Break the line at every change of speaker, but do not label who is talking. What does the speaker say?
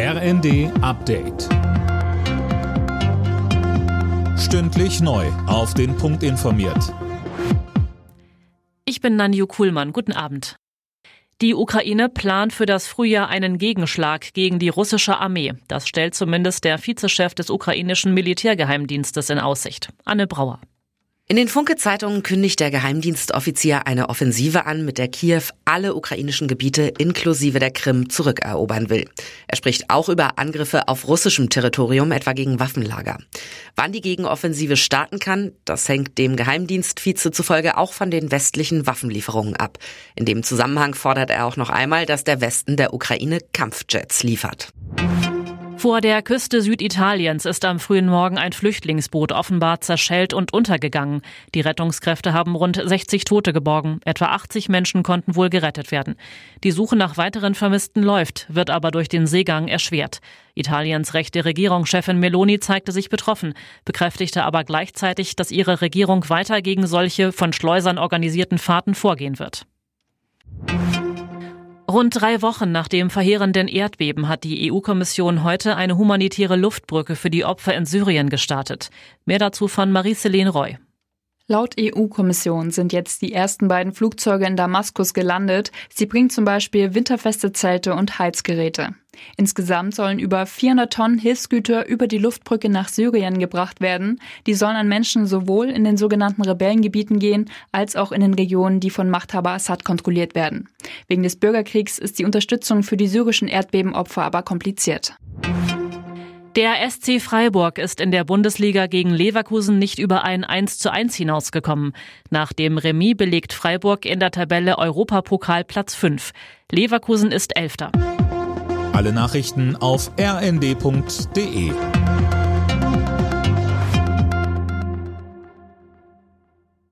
RND Update. Stündlich neu. Auf den Punkt informiert.
Ich bin Nanju Kuhlmann. Guten Abend. Die Ukraine plant für das Frühjahr einen Gegenschlag gegen die russische Armee. Das stellt zumindest der Vizechef des ukrainischen Militärgeheimdienstes in Aussicht. Anne Brauer.
In den Funke-Zeitungen kündigt der Geheimdienstoffizier eine Offensive an, mit der Kiew alle ukrainischen Gebiete inklusive der Krim zurückerobern will. Er spricht auch über Angriffe auf russischem Territorium, etwa gegen Waffenlager. Wann die Gegenoffensive starten kann, das hängt dem Geheimdienstvize zufolge auch von den westlichen Waffenlieferungen ab. In dem Zusammenhang fordert er auch noch einmal, dass der Westen der Ukraine Kampfjets liefert.
Vor der Küste Süditaliens ist am frühen Morgen ein Flüchtlingsboot offenbar zerschellt und untergegangen. Die Rettungskräfte haben rund 60 Tote geborgen. Etwa 80 Menschen konnten wohl gerettet werden. Die Suche nach weiteren Vermissten läuft, wird aber durch den Seegang erschwert. Italiens rechte Regierungschefin Meloni zeigte sich betroffen, bekräftigte aber gleichzeitig, dass ihre Regierung weiter gegen solche von Schleusern organisierten Fahrten vorgehen wird. Rund drei Wochen nach dem verheerenden Erdbeben hat die EU-Kommission heute eine humanitäre Luftbrücke für die Opfer in Syrien gestartet. Mehr dazu von Marie-Céline Roy.
Laut EU-Kommission sind jetzt die ersten beiden Flugzeuge in Damaskus gelandet. Sie bringen zum Beispiel winterfeste Zelte und Heizgeräte. Insgesamt sollen über 400 Tonnen Hilfsgüter über die Luftbrücke nach Syrien gebracht werden. Die sollen an Menschen sowohl in den sogenannten Rebellengebieten gehen, als auch in den Regionen, die von Machthaber Assad kontrolliert werden. Wegen des Bürgerkriegs ist die Unterstützung für die syrischen Erdbebenopfer aber kompliziert.
Der SC Freiburg ist in der Bundesliga gegen Leverkusen nicht über ein 1 zu 1 hinausgekommen. Nach dem Remis belegt Freiburg in der Tabelle Europapokal Platz 5. Leverkusen ist Elfter.
Alle Nachrichten auf rnd.de